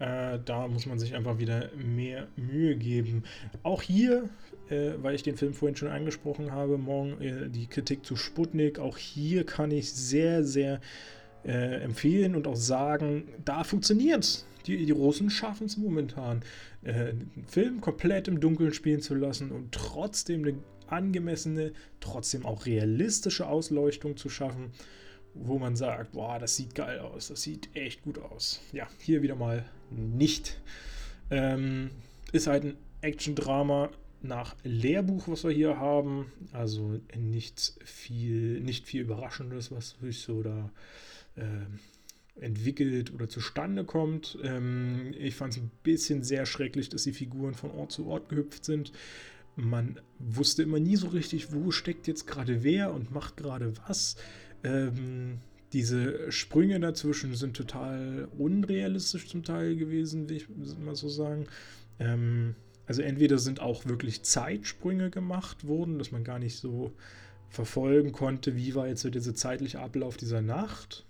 Äh, da muss man sich einfach wieder mehr Mühe geben. Auch hier, äh, weil ich den Film vorhin schon angesprochen habe, morgen äh, die Kritik zu Sputnik, auch hier kann ich sehr, sehr äh, empfehlen und auch sagen, da funktioniert es. Die, die Russen schaffen es momentan, äh, einen Film komplett im Dunkeln spielen zu lassen und trotzdem eine angemessene, trotzdem auch realistische Ausleuchtung zu schaffen wo man sagt, boah, das sieht geil aus, das sieht echt gut aus. Ja, hier wieder mal nicht. Ähm, ist halt ein Action-Drama nach Lehrbuch, was wir hier haben. Also nicht viel, nicht viel Überraschendes, was sich so da äh, entwickelt oder zustande kommt. Ähm, ich fand es ein bisschen sehr schrecklich, dass die Figuren von Ort zu Ort gehüpft sind. Man wusste immer nie so richtig, wo steckt jetzt gerade wer und macht gerade was. Ähm, diese Sprünge dazwischen sind total unrealistisch zum Teil gewesen, will ich mal so sagen. Ähm, also entweder sind auch wirklich Zeitsprünge gemacht worden, dass man gar nicht so verfolgen konnte, wie war jetzt so dieser zeitliche Ablauf dieser Nacht.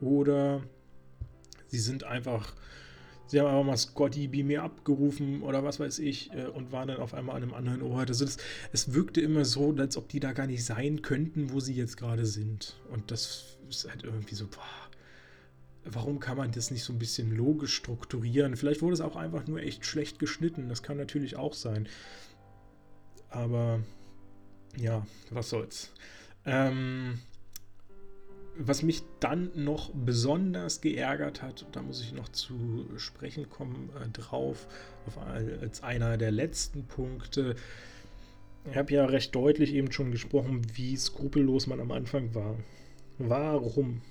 Oder sie sind einfach sie haben einfach mal Scotty Beam mir abgerufen oder was weiß ich äh, und waren dann auf einmal an einem anderen Ort. Also das, es wirkte immer so, als ob die da gar nicht sein könnten, wo sie jetzt gerade sind. Und das ist halt irgendwie so, boah, warum kann man das nicht so ein bisschen logisch strukturieren? Vielleicht wurde es auch einfach nur echt schlecht geschnitten. Das kann natürlich auch sein. Aber ja, was soll's. Ähm, was mich dann noch besonders geärgert hat, da muss ich noch zu sprechen kommen äh, drauf, auf, als einer der letzten Punkte. Ich habe ja recht deutlich eben schon gesprochen, wie skrupellos man am Anfang war. Warum?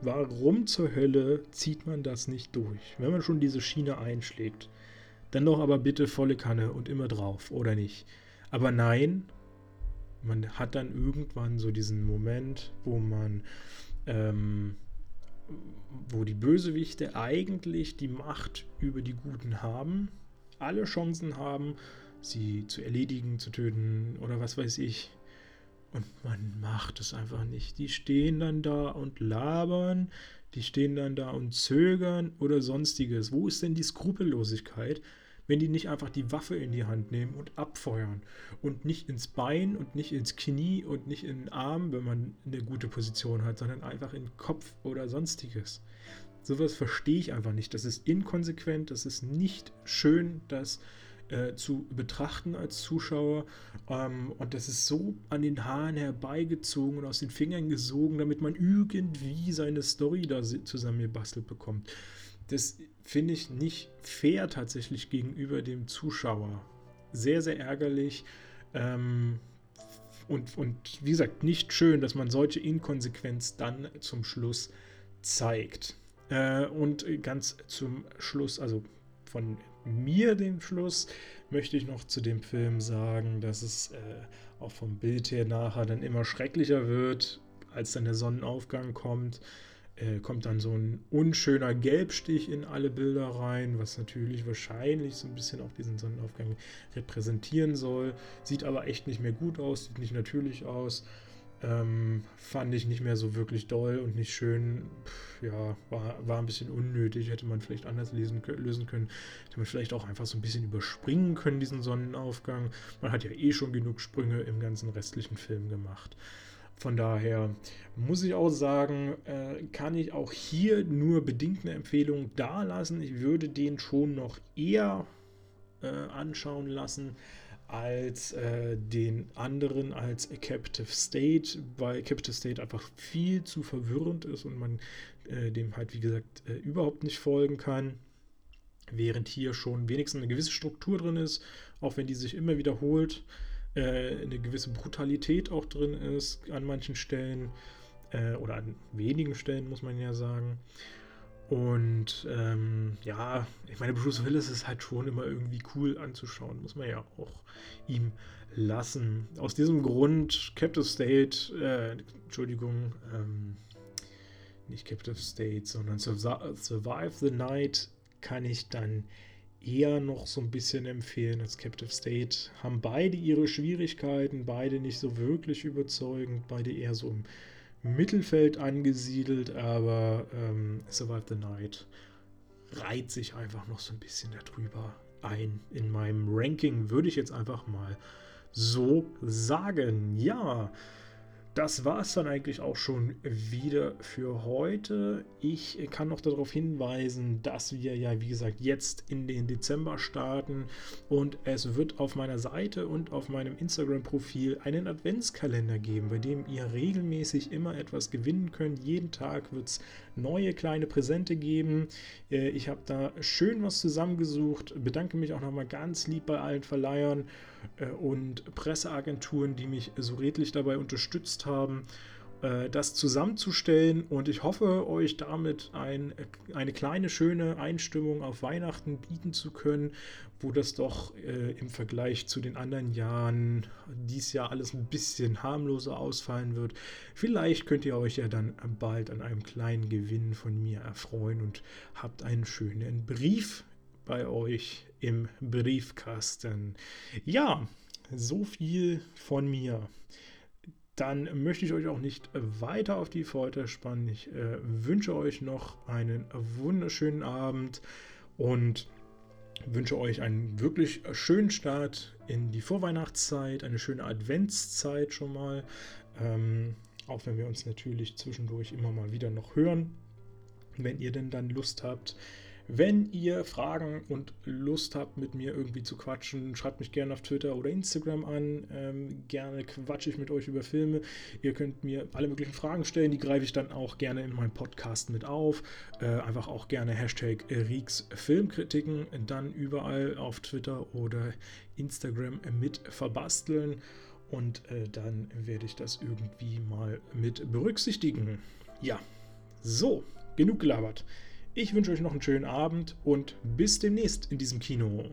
Warum zur Hölle zieht man das nicht durch? Wenn man schon diese Schiene einschlägt, dann doch aber bitte volle Kanne und immer drauf, oder nicht? Aber nein, man hat dann irgendwann so diesen Moment, wo man ähm, wo die Bösewichte eigentlich die Macht über die Guten haben, alle Chancen haben, sie zu erledigen, zu töten oder was weiß ich. Und man macht es einfach nicht. Die stehen dann da und labern Die stehen dann da und zögern oder sonstiges. Wo ist denn die Skrupellosigkeit, wenn die nicht einfach die Waffe in die Hand nehmen und abfeuern und nicht ins Bein und nicht ins Knie und nicht in den Arm, wenn man eine gute Position hat, sondern einfach in den Kopf oder sonstiges. Sowas verstehe ich einfach nicht. Das ist inkonsequent, das ist nicht schön, das äh, zu betrachten als Zuschauer. Ähm, und das ist so an den Haaren herbeigezogen und aus den Fingern gesogen, damit man irgendwie seine Story da zusammengebastelt bekommt. Das finde ich nicht fair tatsächlich gegenüber dem Zuschauer. Sehr, sehr ärgerlich. Ähm, und, und wie gesagt, nicht schön, dass man solche Inkonsequenz dann zum Schluss zeigt. Äh, und ganz zum Schluss, also von mir den Schluss, möchte ich noch zu dem Film sagen, dass es äh, auch vom Bild her nachher dann immer schrecklicher wird, als dann der Sonnenaufgang kommt äh, kommt dann so ein unschöner Gelbstich in alle Bilder rein, was natürlich wahrscheinlich so ein bisschen auch diesen Sonnenaufgang repräsentieren soll. Sieht aber echt nicht mehr gut aus, sieht nicht natürlich aus. Ähm, fand ich nicht mehr so wirklich doll und nicht schön. Pff, ja, war, war ein bisschen unnötig. Hätte man vielleicht anders lesen, lösen können. Hätte man vielleicht auch einfach so ein bisschen überspringen können, diesen Sonnenaufgang. Man hat ja eh schon genug Sprünge im ganzen restlichen Film gemacht. Von daher muss ich auch sagen, äh, kann ich auch hier nur bedingt eine Empfehlung dalassen. Ich würde den schon noch eher äh, anschauen lassen als äh, den anderen, als Captive State, weil Captive State einfach viel zu verwirrend ist und man äh, dem halt, wie gesagt, äh, überhaupt nicht folgen kann. Während hier schon wenigstens eine gewisse Struktur drin ist, auch wenn die sich immer wiederholt äh, eine gewisse Brutalität auch drin ist an manchen Stellen äh, oder an wenigen Stellen, muss man ja sagen. Und ähm, ja, ich meine, Bruce Willis ist halt schon immer irgendwie cool anzuschauen, muss man ja auch ihm lassen. Aus diesem Grund, Captive State, äh, Entschuldigung, ähm, nicht Captive State, sondern Survive the Night kann ich dann eher noch so ein bisschen empfehlen als Captive State. Haben beide ihre Schwierigkeiten, beide nicht so wirklich überzeugend, beide eher so im Mittelfeld angesiedelt, aber ähm, Survive the Night reiht sich einfach noch so ein bisschen darüber ein. In meinem Ranking würde ich jetzt einfach mal so sagen. Ja, das war es dann eigentlich auch schon wieder für heute. Ich kann noch darauf hinweisen, dass wir ja, wie gesagt, jetzt in den Dezember starten und es wird auf meiner Seite und auf meinem Instagram-Profil einen Adventskalender geben, bei dem ihr regelmäßig immer etwas gewinnen könnt. Jeden Tag wird es neue kleine Präsente geben. Äh, ich habe da schön was zusammengesucht. Bedanke mich auch nochmal ganz lieb bei allen Verleihern und Presseagenturen, die mich so redlich dabei unterstützt haben, äh, das zusammenzustellen. Und ich hoffe, euch damit ein, eine kleine, schöne Einstimmung auf Weihnachten bieten zu können, wo das doch äh, im Vergleich zu den anderen Jahren dies Jahr alles ein bisschen harmloser ausfallen wird. Vielleicht könnt ihr euch ja dann bald an einem kleinen Gewinn von mir erfreuen und habt einen schönen Brief bei euch im Briefkasten. Ja, so viel von mir. Dann möchte ich euch auch nicht weiter auf die Folter spannen. Ich äh, wünsche euch noch einen wunderschönen Abend und wünsche euch einen wirklich schönen Start in die Vorweihnachtszeit, eine schöne Adventszeit schon mal. Ähm, auch wenn wir uns natürlich zwischendurch immer mal wieder noch hören, wenn ihr denn dann Lust habt. Wenn ihr Fragen und Lust habt, mit mir irgendwie zu quatschen, schreibt mich gerne auf Twitter oder Instagram an. Ähm, gerne quatsche ich mit euch über Filme. Ihr könnt mir alle möglichen Fragen stellen, die greife ich dann auch gerne in meinem Podcast mit auf. Äh, einfach auch gerne Hashtag Rieks Filmkritiken dann überall auf Twitter oder Instagram mit verbasteln. Und äh, dann werde ich das irgendwie mal mit berücksichtigen. Ja, so, genug gelabert. Ich wünsche euch noch einen schönen Abend und bis demnächst in diesem Kino.